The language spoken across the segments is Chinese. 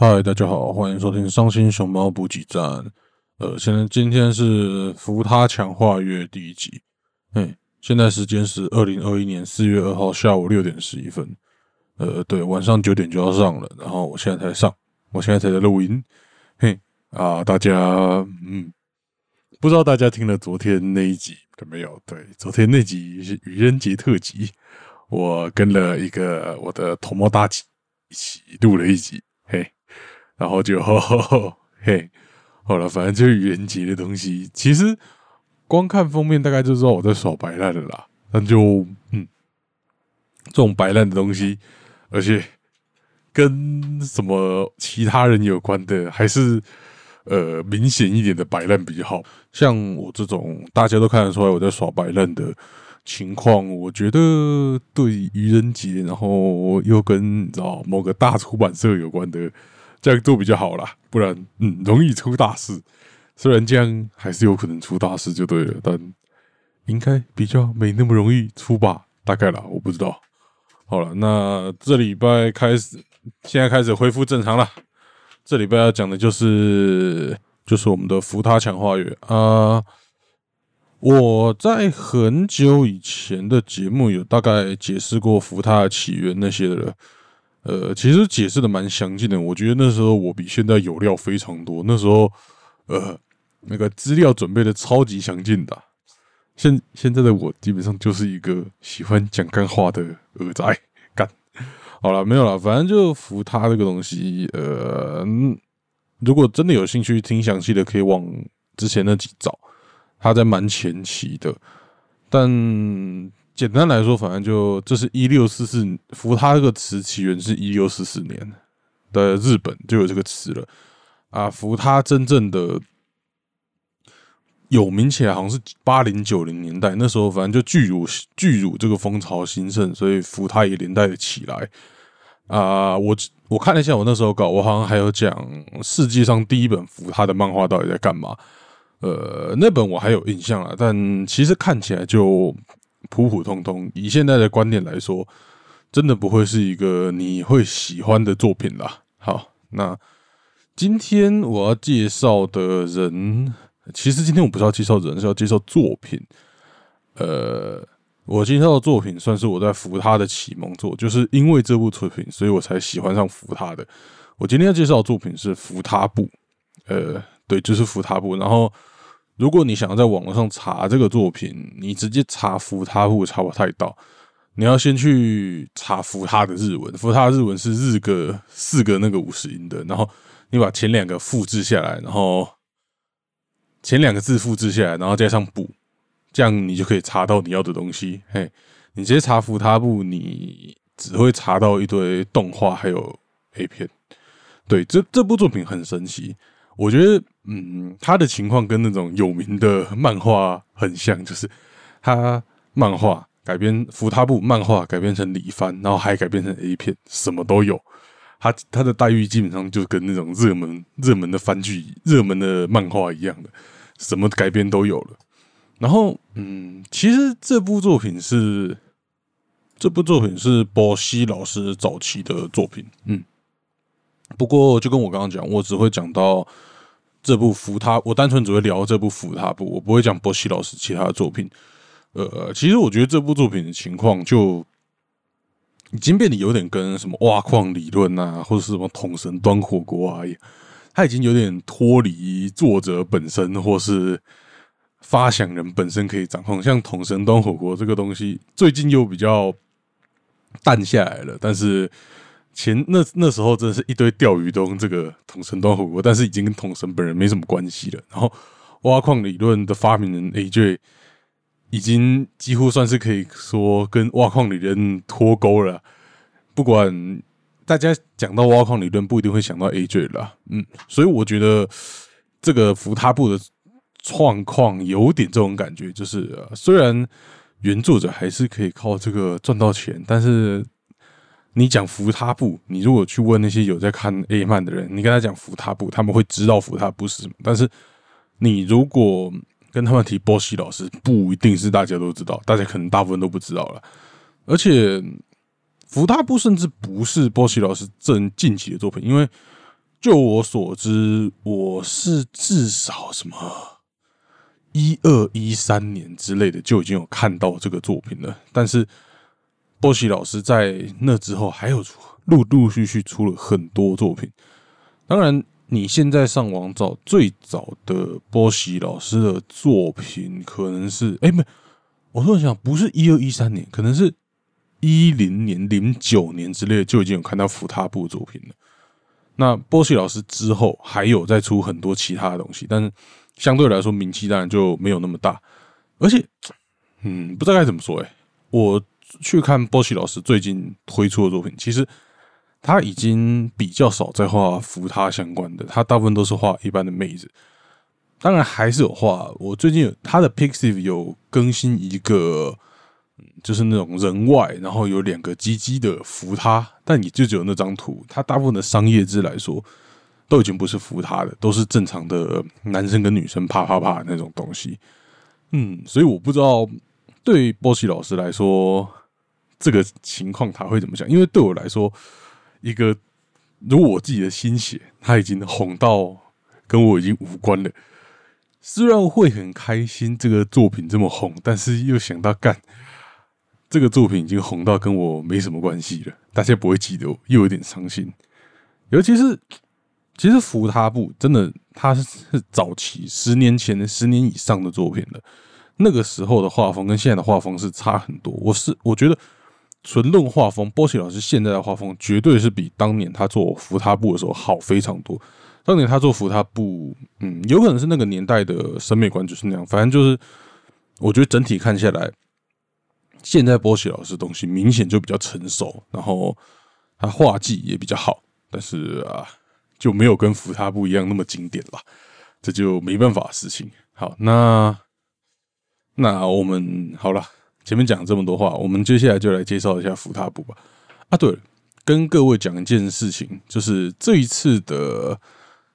嗨，大家好，欢迎收听伤心熊猫补给站。呃，现在今天是扶他强化月第一集。哎，现在时间是二零二一年四月二号下午六点十一分。呃，对，晚上九点就要上了，然后我现在才上，我现在才在录音。嘿，啊，大家，嗯，不知道大家听了昨天那一集有没有？对，昨天那集是愚人节特辑，我跟了一个我的同谋大姐一起录了一集。嘿。然后就 嘿，好了，反正就是愚人节的东西。其实光看封面，大概就知道我在耍白烂的啦。那就嗯，这种白烂的东西，而且跟什么其他人有关的，还是呃明显一点的白烂比较好。像我这种大家都看得出来我在耍白烂的情况，我觉得对愚人节，然后又跟你知道某个大出版社有关的。这样做比较好啦，不然嗯容易出大事。虽然这样还是有可能出大事就对了，但应该比较没那么容易出吧？大概啦，我不知道。好了，那这礼拜开始，现在开始恢复正常了。这礼拜要讲的就是就是我们的福他强化月啊。我在很久以前的节目有大概解释过福他的起源那些的了。呃，其实解释的蛮详尽的。我觉得那时候我比现在有料非常多。那时候，呃，那个资料准备的超级详尽的。现现在的我基本上就是一个喜欢讲干话的耳仔干。好了，没有了，反正就服他这个东西。呃，如果真的有兴趣听详细的，可以往之前那几找。他在蛮前期的，但。简单来说，反正就这是一六四四，福他这个词起源是一六四四年的日本就有这个词了啊。福他真正的有名起来，好像是八零九零年代那时候，反正就巨乳巨乳这个风潮兴盛，所以福他也连带的起来啊。我我看了一下，我那时候搞，我好像还有讲世界上第一本福他的漫画到底在干嘛。呃，那本我还有印象啊，但其实看起来就。普普通通，以现在的观点来说，真的不会是一个你会喜欢的作品啦。好，那今天我要介绍的人，其实今天我不是要介绍人，是要介绍作品。呃，我介绍的作品算是我在扶他的启蒙作，就是因为这部作品，所以我才喜欢上扶他的。我今天要介绍的作品是扶他部，呃，对，就是扶他部，然后。如果你想要在网络上查这个作品，你直接查福他部查不太到，你要先去查福他的日文，福他的日文是日个四个那个五十音的，然后你把前两个复制下来，然后前两个字复制下来，然后加上补，这样你就可以查到你要的东西。嘿，你直接查福他部，你只会查到一堆动画还有 A 片。对，这这部作品很神奇。我觉得，嗯，他的情况跟那种有名的漫画很像，就是他漫画改编福他部漫画改编成李番，然后还改编成 A 片，什么都有。他他的待遇基本上就跟那种热门热门的番剧、热门的漫画一样的，什么改编都有了。然后，嗯，其实这部作品是这部作品是波西老师早期的作品，嗯。不过，就跟我刚刚讲，我只会讲到。这部扶他，我单纯只会聊这部扶他部，我不会讲波西老师其他的作品。呃，其实我觉得这部作品的情况就已经变得有点跟什么挖矿理论啊，或者是什么桶神端火锅啊，他已经有点脱离作者本身，或是发想人本身可以掌控。像桶神端火锅这个东西，最近又比较淡下来了，但是。前那那时候真的是一堆钓鱼都用这个统神端火锅，但是已经跟统神本人没什么关系了。然后挖矿理论的发明人 AJ 已经几乎算是可以说跟挖矿理论脱钩了。不管大家讲到挖矿理论，不一定会想到 AJ 了。嗯，所以我觉得这个扶他部的创矿有点这种感觉，就是虽然原作者还是可以靠这个赚到钱，但是。你讲福他部，你如果去问那些有在看 A 漫的人，你跟他讲福他部，他们会知道福他部是什么。但是你如果跟他们提波西老师，不一定是大家都知道，大家可能大部分都不知道了。而且福他部甚至不是波西老师正近期的作品，因为就我所知，我是至少什么一二一三年之类的就已经有看到这个作品了。但是波西老师在那之后还有陆陆续续出了很多作品。当然，你现在上网找最早的波西老师的作品，可能是哎没，我突然想，不是一二一三年，可能是一零年、零九年之类的就已经有看到福他部作品了。那波西老师之后还有再出很多其他的东西，但是相对来说名气当然就没有那么大。而且，嗯，不知道该怎么说哎，我去看波西老师最近推出的作品，其实他已经比较少在画扶他相关的，他大部分都是画一般的妹子。当然还是有画，我最近有他的 Pixiv 有更新一个。就是那种人外，然后有两个鸡鸡的扶他，但你就只有那张图。他大部分的商业字来说，都已经不是扶他的，都是正常的男生跟女生啪啪啪那种东西。嗯，所以我不知道对波西老师来说，这个情况他会怎么想？因为对我来说，一个如果我自己的心血他已经红到跟我已经无关了，虽然会很开心这个作品这么红，但是又想到干。这个作品已经红到跟我没什么关系了，大家不会记得我，又有点伤心。尤其是，其实扶他部真的，他是早期十年前的十年以上的作品了。那个时候的画风跟现在的画风是差很多。我是我觉得纯论画风，波奇老师现在的画风绝对是比当年他做扶他布的时候好非常多。当年他做扶他布，嗯，有可能是那个年代的审美观就是那样。反正就是，我觉得整体看下来。现在波西老师东西明显就比较成熟，然后他画技也比较好，但是啊，就没有跟福他不一样那么经典了，这就没办法的事情。好，那那我们好了，前面讲这么多话，我们接下来就来介绍一下福他部吧。啊，对，跟各位讲一件事情，就是这一次的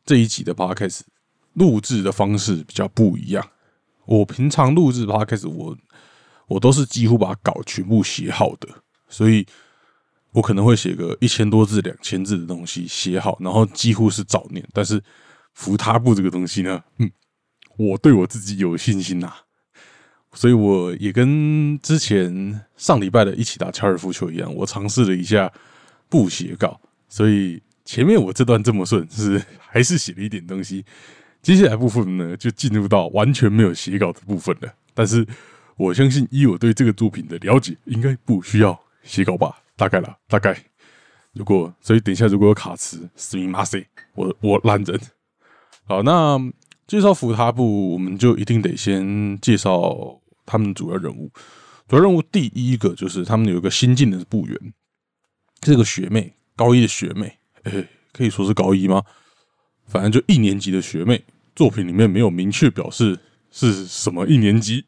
这一集的 podcast 录制的方式比较不一样。我平常录制 podcast 我。我都是几乎把稿全部写好的，所以我可能会写个一千多字、两千字的东西写好，然后几乎是早念。但是扶他部这个东西呢，嗯，我对我自己有信心呐，所以我也跟之前上礼拜的一起打高尔夫球一样，我尝试了一下不写稿，所以前面我这段这么顺，是还是写了一点东西。接下来部分呢，就进入到完全没有写稿的部分了，但是。我相信，以我对这个作品的了解，应该不需要写稿吧？大概了，大概。如果所以，等一下如果有卡词，死命骂谁？我我懒人。好，那介绍扶他部，我们就一定得先介绍他们主要任务。主要任务第一个就是他们有一个新进的部员，这个学妹，高一的学妹，哎，可以说是高一吗？反正就一年级的学妹。作品里面没有明确表示是什么一年级。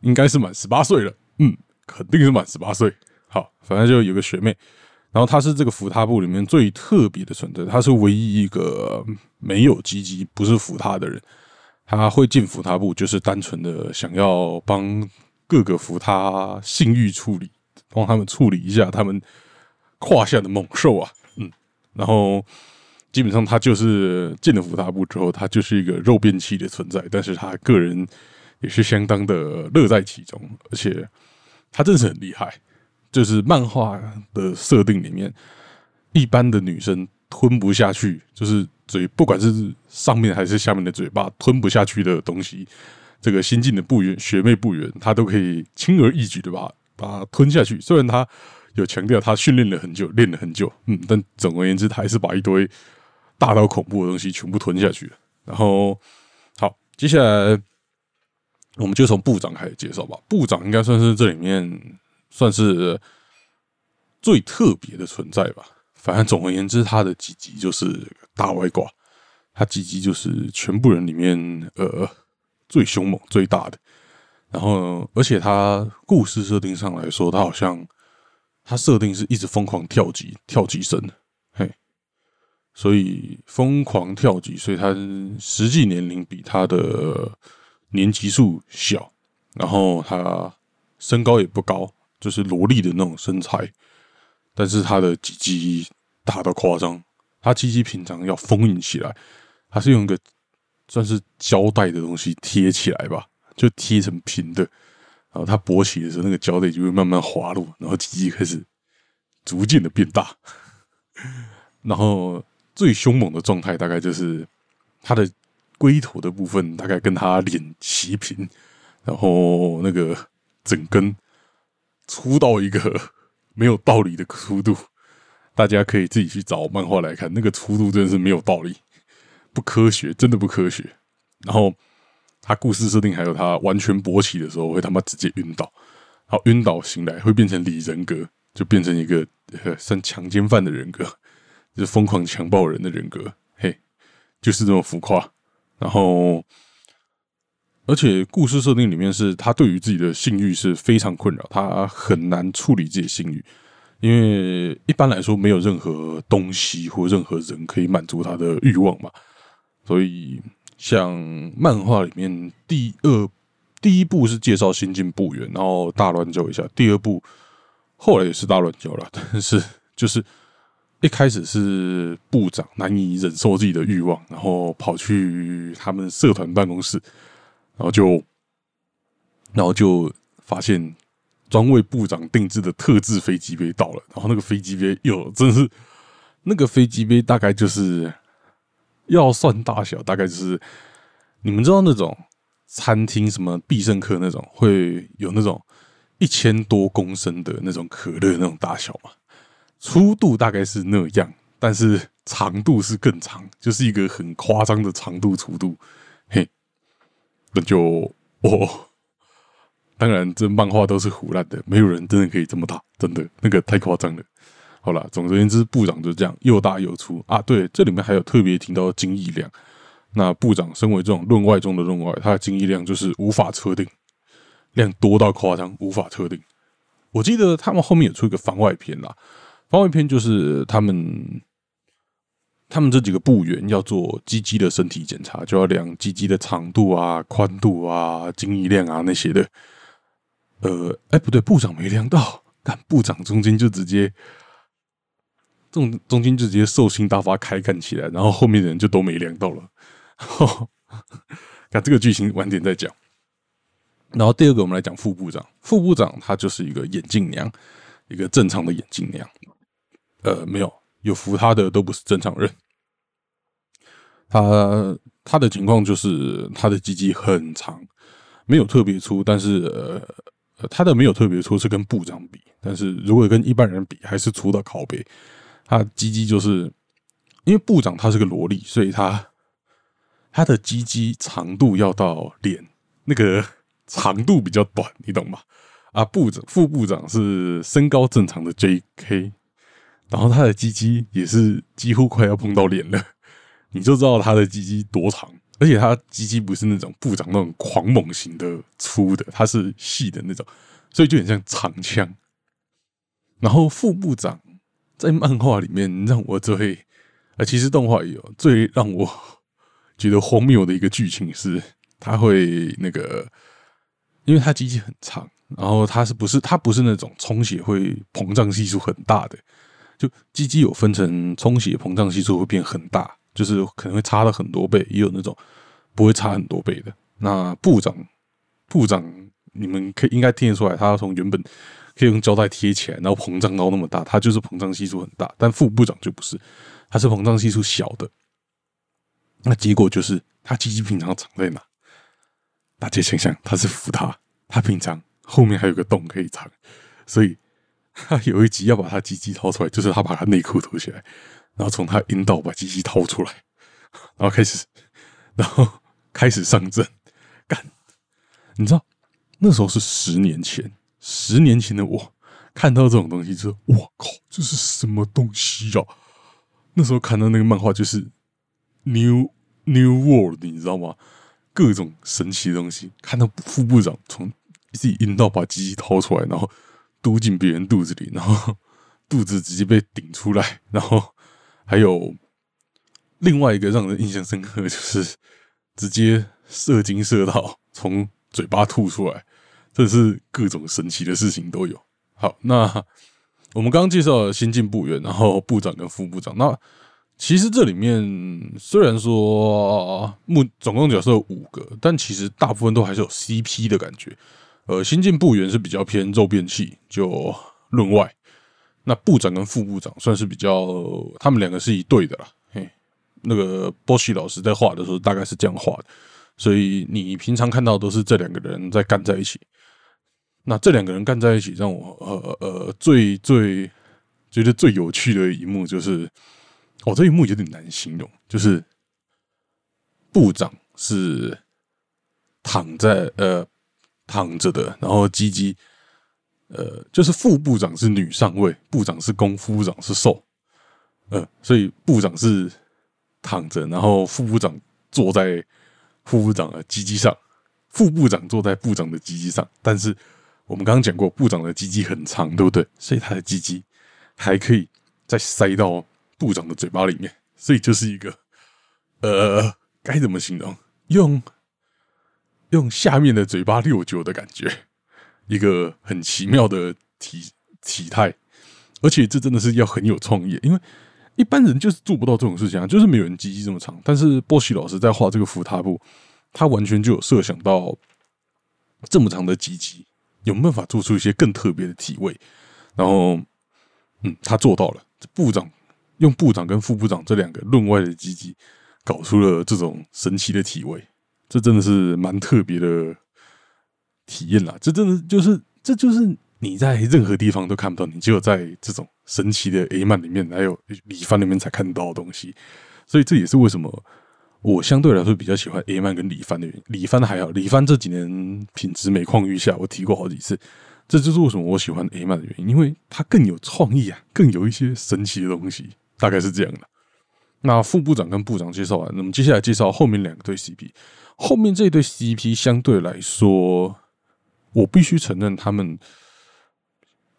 应该是满十八岁了，嗯，肯定是满十八岁。好，反正就有个学妹，然后她是这个扶他部里面最特别的存在，她是唯一一个没有积极不是扶他的人。他会进福他部，就是单纯的想要帮各个福他性欲处理，帮他们处理一下他们胯下的猛兽啊，嗯，然后基本上他就是进了福他部之后，他就是一个肉便器的存在，但是他个人。也是相当的乐在其中，而且他真是很厉害。就是漫画的设定里面，一般的女生吞不下去，就是嘴不管是上面还是下面的嘴巴吞不下去的东西，这个新进的部员学妹部员，她都可以轻而易举的把把它吞下去。虽然她有强调她训练了很久，练了很久，嗯，但总而言之，她还是把一堆大到恐怖的东西全部吞下去。然后，好，接下来。我们就从部长开始介绍吧。部长应该算是这里面算是最特别的存在吧。反正总而言之，他的几集就是大外挂，他几集就是全部人里面呃最凶猛、最大的。然后，而且他故事设定上来说，他好像他设定是一直疯狂跳级、跳级升，嘿，所以疯狂跳级，所以他实际年龄比他的。年级数小，然后他身高也不高，就是萝莉的那种身材，但是他的几级大到夸张，他鸡鸡平常要封印起来，他是用一个算是胶带的东西贴起来吧，就贴成平的。然后他勃起的时候，那个胶带就会慢慢滑落，然后鸡鸡开始逐渐的变大。然后最凶猛的状态大概就是他的龟头的部分，大概跟他脸齐平，然后那个整根粗到一个没有道理的粗度。大家可以自己去找漫画来看，那个粗度真的是没有道理，不科学，真的不科学。然后。他故事设定还有他完全勃起的时候会他妈直接晕倒，然后晕倒醒来会变成李人格，就变成一个算强奸犯的人格，就疯狂强暴人的人格，嘿，就是这么浮夸。然后，而且故事设定里面是他对于自己的性欲是非常困扰，他很难处理自己性欲，因为一般来说没有任何东西或任何人可以满足他的欲望嘛，所以。像漫画里面第二第一部是介绍新进部员，然后大乱交一下。第二部后来也是大乱交了，但是就是一开始是部长难以忍受自己的欲望，然后跑去他们社团办公室，然后就然后就发现专为部长定制的特制飞机杯到了，然后那个飞机杯哟，真是那个飞机杯大概就是。要算大小，大概就是你们知道那种餐厅什么必胜客那种会有那种一千多公升的那种可乐那种大小嘛？粗度大概是那样，但是长度是更长，就是一个很夸张的长度粗度。嘿，那就哦，当然这漫画都是胡乱的，没有人真的可以这么大，真的那个太夸张了。好了，总而言之，部长就这样又大又粗啊！对，这里面还有特别提到精液量。那部长身为这种论外中的论外，他的精液量就是无法测定，量多到夸张，无法测定。我记得他们后面有出一个番外篇啦，番外篇就是他们他们这几个部员要做鸡鸡的身体检查，就要量鸡鸡的长度啊、宽度啊、精液量啊那些的。呃，哎，不对，部长没量到，但部长中间就直接。中中间就直接兽性大发开干起来，然后后面的人就都没量到了。看这个剧情晚点再讲。然后第二个，我们来讲副部长。副部长他就是一个眼镜娘，一个正常的眼镜娘。呃，没有有扶他的都不是正常人。他他的情况就是他的鸡鸡很长，没有特别粗，但是呃，他的没有特别粗是跟部长比，但是如果跟一般人比，还是粗到拷贝。他鸡鸡就是因为部长他是个萝莉，所以他他的鸡鸡长度要到脸那个 长度比较短，你懂吗？啊，部长副部长是身高正常的 J.K.，然后他的鸡鸡也是几乎快要碰到脸了，你就知道他的鸡鸡多长，而且他鸡鸡不是那种部长那种狂猛型的粗的，它是细的那种，所以就很像长枪。然后副部长。在漫画里面，让我最呃，其实动画也有最让我觉得荒谬的一个剧情是，他会那个，因为他机器很长，然后他是不是他不是那种充血会膨胀系数很大的，就鸡鸡有分成充血膨胀系数会变很大，就是可能会差了很多倍，也有那种不会差很多倍的。那部长部长，你们可以应该听得出来，他从原本。可以用胶带贴起来，然后膨胀到那么大，它就是膨胀系数很大。但副部长就不是，它是膨胀系数小的。那结果就是，他鸡鸡平常藏在哪？大家想想，他是扶他，他平常后面还有个洞可以藏，所以 他有一集要把他鸡鸡掏出来，就是他把他内裤脱起来，然后从他阴道把鸡鸡掏出来，然后开始，然后开始上阵干。你知道那时候是十年前。十年前的我看到这种东西之后，我靠，这是什么东西啊？那时候看到那个漫画就是 New New World，你知道吗？各种神奇的东西。看到副部长从自己阴道把鸡鸡掏出来，然后嘟进别人肚子里，然后肚子直接被顶出来，然后还有另外一个让人印象深刻，就是直接射精射到从嘴巴吐出来。这是各种神奇的事情都有。好，那我们刚刚介绍了新进部员，然后部长跟副部长。那其实这里面虽然说目总共角色有五个，但其实大部分都还是有 CP 的感觉。呃，新进部员是比较偏肉便器，就论外。那部长跟副部长算是比较，他们两个是一对的啦。嘿，那个波西老师在画的时候大概是这样画的，所以你平常看到都是这两个人在干在一起。那这两个人干在一起，让我呃呃最最觉得最有趣的一幕就是，哦，这一幕有点难形容，就是部长是躺在呃躺着的，然后鸡鸡。呃，就是副部长是女上尉，部长是公，副部长是受，呃，所以部长是躺着，然后副部长坐在副部长的鸡鸡上，副部长坐在部长的鸡鸡上。但是我们刚刚讲过，部长的鸡鸡很长，对不对？所以他的鸡鸡还可以再塞到部长的嘴巴里面，所以就是一个呃，该怎么形容？用用下面的嘴巴六九的感觉。一个很奇妙的体体态，而且这真的是要很有创意，因为一般人就是做不到这种事情啊，就是没有人机器这么长。但是波西老师在画这个扶踏步，他完全就有设想到这么长的机器有办法做出一些更特别的体位，然后，嗯，他做到了。部长用部长跟副部长这两个论外的机器，搞出了这种神奇的体位，这真的是蛮特别的。体验啦，这真的就是，这就是你在任何地方都看不到，你只有在这种神奇的 A 漫里面，还有李帆里面才看到的东西。所以这也是为什么我相对来说比较喜欢 A 漫跟李帆的原因。李帆还好，李帆这几年品质每况愈下，我提过好几次。这就是为什么我喜欢 A 漫的原因，因为它更有创意啊，更有一些神奇的东西，大概是这样的。那副部长跟部长介绍完，那么接下来介绍后面两个对 CP。后面这一对 CP 相对来说。我必须承认，他们，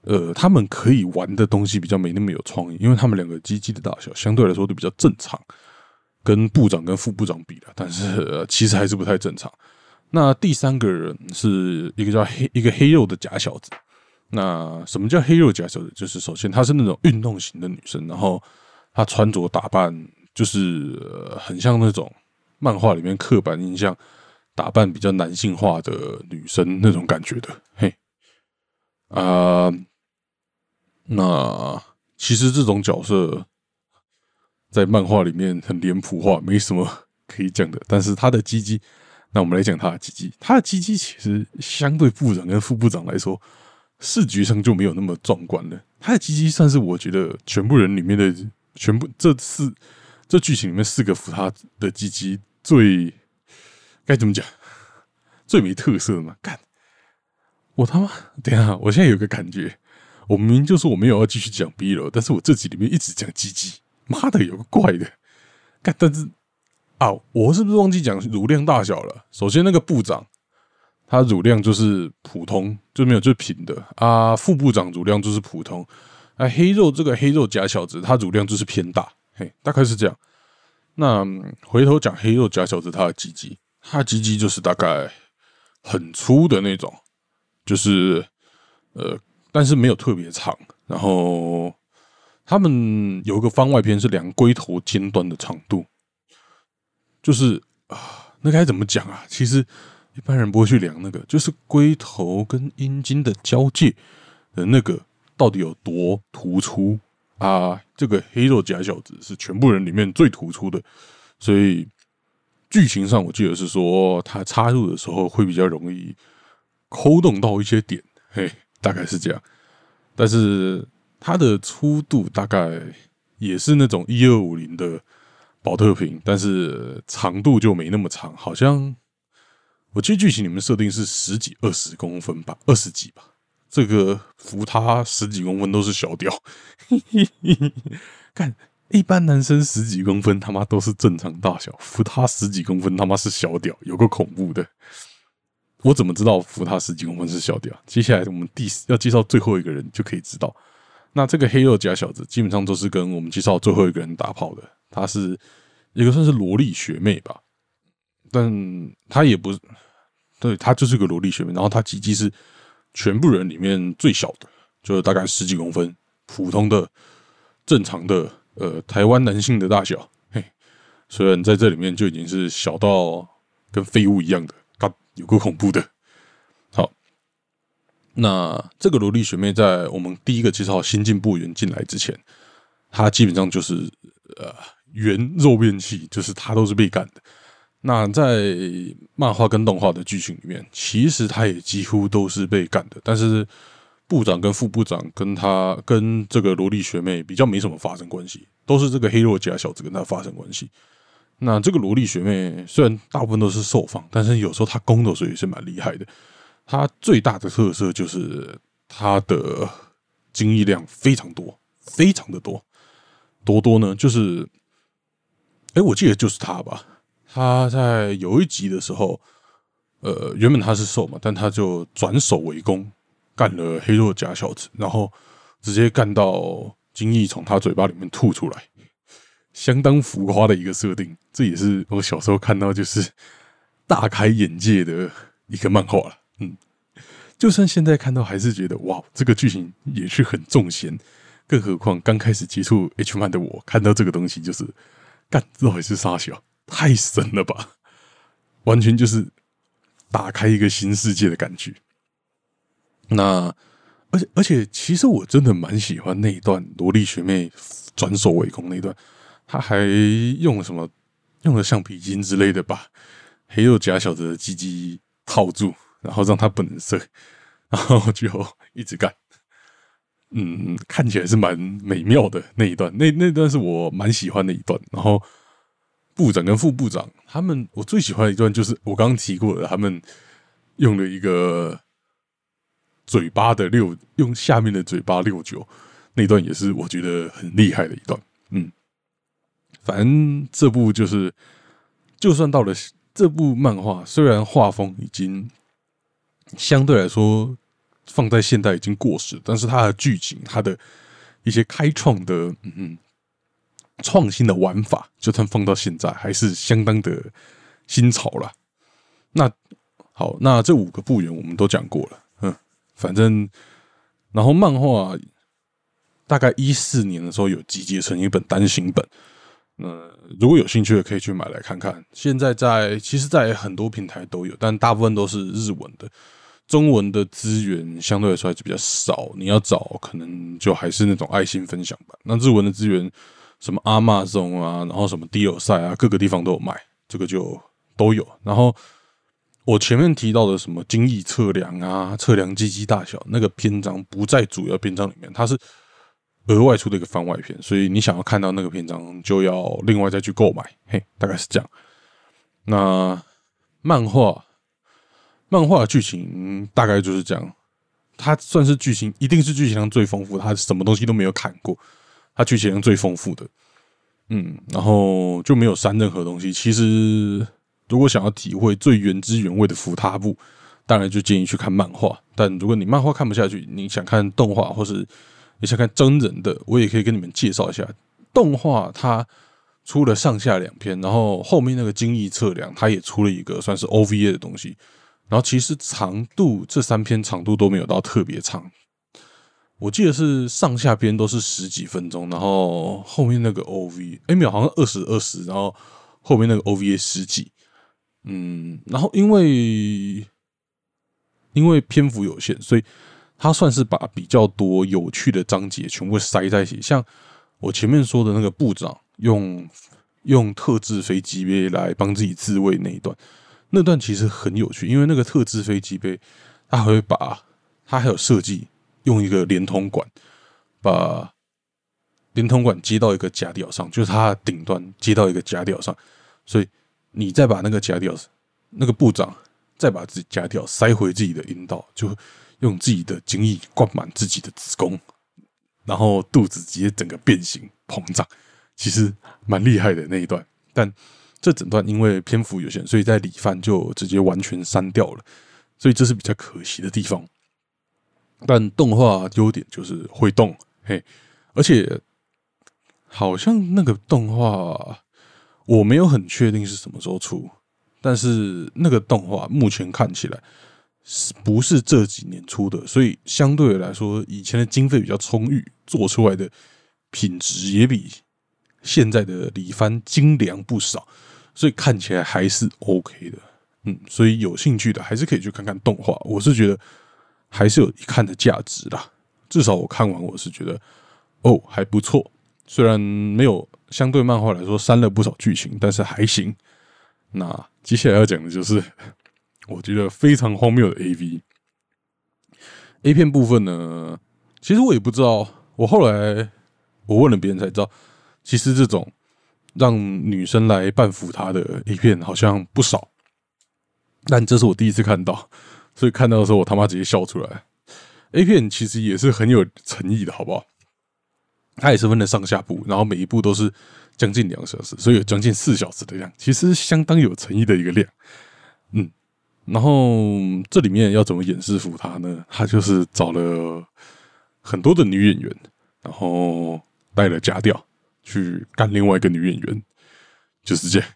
呃，他们可以玩的东西比较没那么有创意，因为他们两个机机的大小相对来说都比较正常，跟部长跟副部长比了，但是其实还是不太正常。那第三个人是一个叫黑一个黑肉的假小子。那什么叫黑肉假小子？就是首先她是那种运动型的女生，然后她穿着打扮就是很像那种漫画里面刻板印象。打扮比较男性化的女生那种感觉的，嘿，啊，那其实这种角色在漫画里面很脸谱化，没什么可以讲的。但是他的鸡鸡，那我们来讲他的鸡鸡，他的鸡鸡其实相对部长跟副部长来说，视觉上就没有那么壮观了。他的鸡鸡算是我觉得全部人里面的全部这四这剧情里面四个扶他的鸡鸡最。该怎么讲？最没特色嘛？干！我他妈！等下，我现在有个感觉，我明明就说我没有要继续讲 B 了，但是我这集里面一直讲鸡鸡，妈的，有个怪的！干！但是啊，我是不是忘记讲乳量大小了？首先，那个部长他乳量就是普通，就没有就平的啊。副部长乳量就是普通啊。黑肉这个黑肉假小子，他乳量就是偏大，嘿，大概是这样。那回头讲黑肉假小子，他的鸡鸡。他鸡鸡就是大概很粗的那种，就是呃，但是没有特别长。然后他们有一个番外篇是量龟头尖端的长度，就是啊，那该怎么讲啊？其实一般人不会去量那个，就是龟头跟阴茎的交界的那个到底有多突出啊？这个黑肉假小子是全部人里面最突出的，所以。剧情上，我记得是说，它插入的时候会比较容易抠动到一些点，嘿，大概是这样。但是它的粗度大概也是那种一二五零的保特瓶，但是长度就没那么长，好像我记得剧情里面设定是十几二十公分吧，二十几吧。这个扶他十几公分都是小屌，看。一般男生十几公分他妈都是正常大小，扶他十几公分他妈是小屌，有个恐怖的。我怎么知道扶他十几公分是小屌？接下来我们第要介绍最后一个人就可以知道。那这个黑肉假小子基本上都是跟我们介绍最后一个人打炮的，他是一个算是萝莉学妹吧，但他也不是，对他就是个萝莉学妹。然后他鸡鸡是全部人里面最小的，就是大概十几公分，普通的正常的。呃台湾男性的大小，嘿，虽然在这里面就已经是小到跟废物一样的，嘎，有够恐怖的。好，那这个萝莉学妹在我们第一个介绍新进部员进来之前，她基本上就是呃原肉便器，就是她都是被干的。那在漫画跟动画的剧情里面，其实他也几乎都是被干的。但是部长跟副部长跟他跟这个萝莉学妹比较没什么发生关系，都是这个黑若假小子跟他发生关系。那这个萝莉学妹虽然大部分都是受访，但是有时候她攻的时候也是蛮厉害的。她最大的特色就是她的精液量非常多，非常的多，多多呢，就是，哎，我记得就是他吧。他在有一集的时候，呃，原本他是受嘛，但他就转守为攻，干了黑若假小子，然后直接干到精液从他嘴巴里面吐出来，相当浮夸的一个设定。这也是我小时候看到就是大开眼界的一个漫画了。嗯，就算现在看到，还是觉得哇，这个剧情也是很重咸。更何况刚开始接触 H 漫的我，看到这个东西就是干，这还是傻小。太神了吧！完全就是打开一个新世界的感觉。那而且而且，其实我真的蛮喜欢那一段萝莉学妹转手为攻那一段。他还用了什么？用了橡皮筋之类的，把黑肉假小子的鸡鸡套住，然后让他不能射，然后就一直干。嗯，看起来是蛮美妙的那一段。那那段是我蛮喜欢的一段。然后。部长跟副部长，他们我最喜欢的一段就是我刚刚提过的，他们用了一个嘴巴的六，用下面的嘴巴六九那段也是我觉得很厉害的一段。嗯，反正这部就是，就算到了这部漫画，虽然画风已经相对来说放在现代已经过时，但是它的剧情，它的一些开创的，嗯嗯。创新的玩法，就算放到现在，还是相当的新潮了。那好，那这五个部员我们都讲过了，反正然后漫画大概一四年的时候有集结成一本单行本，嗯如果有兴趣的可以去买来看看。现在在其实，在很多平台都有，但大部分都是日文的，中文的资源相对来说还是比较少。你要找，可能就还是那种爱心分享吧。那日文的资源。什么阿玛松啊，然后什么迪尔赛啊，各个地方都有卖，这个就都有。然后我前面提到的什么精益测量啊，测量机器大小，那个篇章不在主要篇章里面，它是额外出的一个番外篇，所以你想要看到那个篇章，就要另外再去购买。嘿，大概是这样。那漫画漫画剧情大概就是这样，它算是剧情，一定是剧情上最丰富，它什么东西都没有砍过。它剧情上最丰富的，嗯，然后就没有删任何东西。其实，如果想要体会最原汁原味的福他部，当然就建议去看漫画。但如果你漫画看不下去，你想看动画，或是你想看真人的，我也可以跟你们介绍一下动画。它出了上下两篇，然后后面那个精益测量，它也出了一个算是 OVA 的东西。然后其实长度这三篇长度都没有到特别长。我记得是上下边都是十几分钟，然后后面那个 O V 哎没有，好像二十二十，然后后面那个 O V A 十几，嗯，然后因为因为篇幅有限，所以他算是把比较多有趣的章节全部塞在一起。像我前面说的那个部长用用特制飞机杯来帮自己自卫那一段，那段其实很有趣，因为那个特制飞机杯，他还会把他还有设计。用一个连通管把连通管接到一个夹吊上，就是它的顶端接到一个夹吊上，所以你再把那个夹掉那个部长再把自己夹掉塞回自己的阴道，就用自己的精液灌满自己的子宫，然后肚子直接整个变形膨胀，其实蛮厉害的那一段。但这整段因为篇幅有限，所以在里番就直接完全删掉了，所以这是比较可惜的地方。但动画优点就是会动，嘿，而且好像那个动画我没有很确定是什么时候出，但是那个动画目前看起来是不是这几年出的，所以相对来说以前的经费比较充裕，做出来的品质也比现在的李帆精良不少，所以看起来还是 OK 的。嗯，所以有兴趣的还是可以去看看动画。我是觉得还是有一看的价值啦。至少我看完，我是觉得哦还不错。虽然没有相对漫画来说删了不少剧情，但是还行。那接下来要讲的就是我觉得非常荒谬的 A V A 片部分呢。其实我也不知道，我后来我问了别人才知道，其实这种让女生来扮服他的 A 片好像不少。但这是我第一次看到，所以看到的时候我他妈直接笑出来。A 片其实也是很有诚意的，好不好？它也是分了上下部，然后每一部都是将近两小时，所以有将近四小时的量，其实相当有诚意的一个量。嗯，然后这里面要怎么演示服他呢？他就是找了很多的女演员，然后带了假调去干另外一个女演员，就是这样。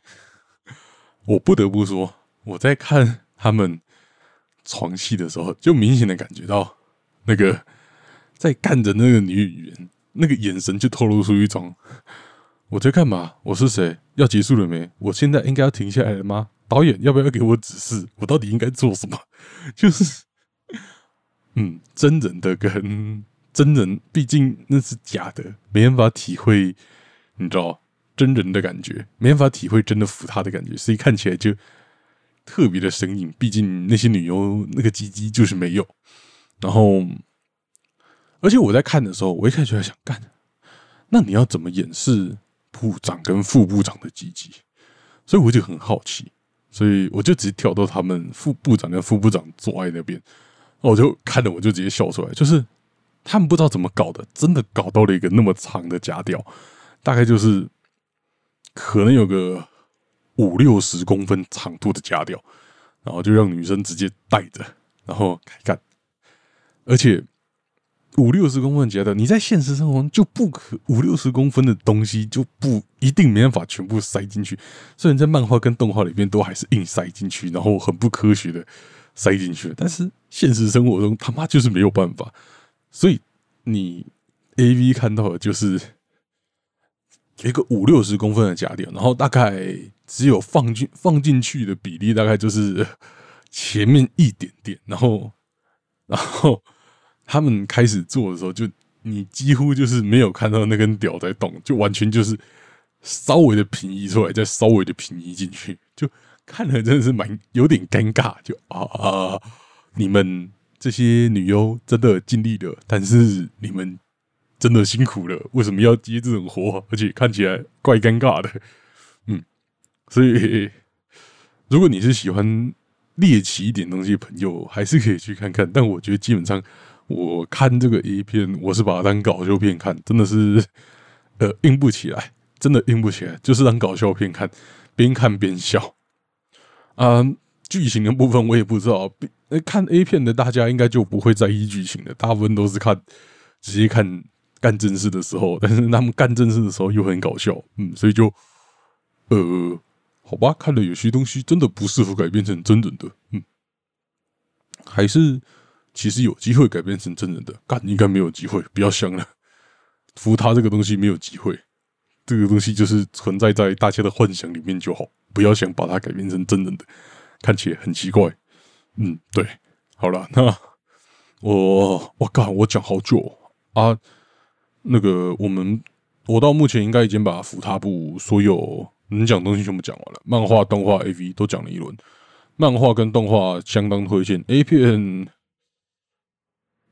我不得不说。我在看他们床戏的时候，就明显的感觉到那个在干着那个女演员，那个眼神就透露出一种我在干嘛？我是谁？要结束了没？我现在应该要停下来了吗？导演要不要给我指示？我到底应该做什么？就是嗯，真人的跟真人，毕竟那是假的，没办法体会，你知道真人的感觉，没办法体会真的服他的感觉，所以看起来就。特别的生硬，毕竟那些女优那个鸡鸡就是没有。然后，而且我在看的时候，我一开始就在想，干，那你要怎么掩饰部长跟副部长的积极？所以我就很好奇，所以我就直接跳到他们副部长跟副部长坐在那边，我就看了，我就直接笑出来，就是他们不知道怎么搞的，真的搞到了一个那么长的假调，大概就是可能有个。五六十公分长度的夹掉，然后就让女生直接带着，然后开干。而且五六十公分夹掉，你在现实生活中就不可五六十公分的东西就不一定没办法全部塞进去。虽然在漫画跟动画里面都还是硬塞进去，然后很不科学的塞进去，但是现实生活中他妈就是没有办法。所以你 A V 看到的就是一个五六十公分的假点，然后大概。只有放进放进去的比例大概就是前面一点点，然后然后他们开始做的时候，就你几乎就是没有看到那根屌在动，就完全就是稍微的平移出来，再稍微的平移进去，就看了真的是蛮有点尴尬。就啊啊，你们这些女优真的尽力了，但是你们真的辛苦了，为什么要接这种活？而且看起来怪尴尬的。嗯所以，如果你是喜欢猎奇一点东西的朋友，还是可以去看看。但我觉得基本上，我看这个 A 片，我是把它当搞笑片看，真的是 呃硬不起来，真的硬不起来，就是当搞笑片看，边看边笑。啊，剧情的部分我也不知道，看 A 片的大家应该就不会在意剧情的，大部分都是看直接看干正事的时候，但是他们干正事的时候又很搞笑，嗯，所以就呃。好吧，看了有些东西真的不适合改编成真人的，嗯，还是其实有机会改变成真人的，干应该没有机会，不要想了，扶他这个东西没有机会，这个东西就是存在在大家的幻想里面就好，不要想把它改变成真人的，看起来很奇怪，嗯，对，好了，那我我靠，我讲好久啊，那个我们我到目前应该已经把扶他部所有。能讲东西全部讲完了，漫画、动画、A V 都讲了一轮。漫画跟动画相当推荐，A 片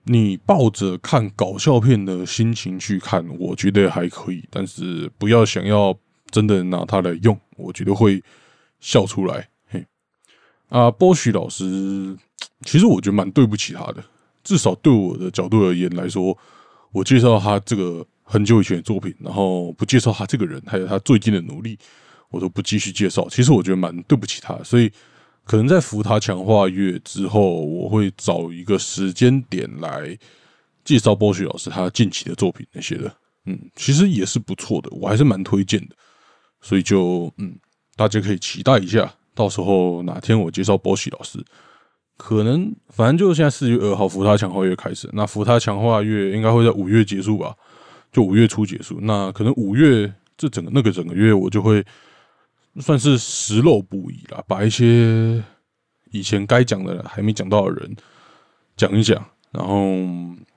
你抱着看搞笑片的心情去看，我觉得还可以。但是不要想要真的拿它来用，我觉得会笑出来。嘿，啊，波许老师，其实我觉得蛮对不起他的。至少对我的角度而言来说，我介绍他这个很久以前的作品，然后不介绍他这个人，还有他最近的努力。我都不继续介绍，其实我觉得蛮对不起他，所以可能在扶他强化月之后，我会找一个时间点来介绍波许老师他近期的作品那些的，嗯，其实也是不错的，我还是蛮推荐的，所以就嗯，大家可以期待一下，到时候哪天我介绍波许老师，可能反正就是现在四月二号扶他强化月开始，那扶他强化月应该会在五月结束吧，就五月初结束，那可能五月。这整个那个整个月，我就会算是拾漏补遗啦，把一些以前该讲的还没讲到的人讲一讲，然后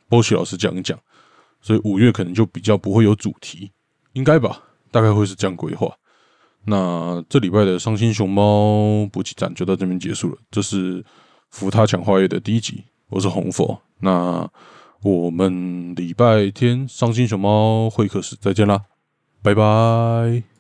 波奇老师讲一讲，所以五月可能就比较不会有主题，应该吧？大概会是这样规划。那这礼拜的伤心熊猫补给站就到这边结束了，这是福他强化页的第一集，我是红佛，那我们礼拜天伤心熊猫会客室再见啦，拜拜。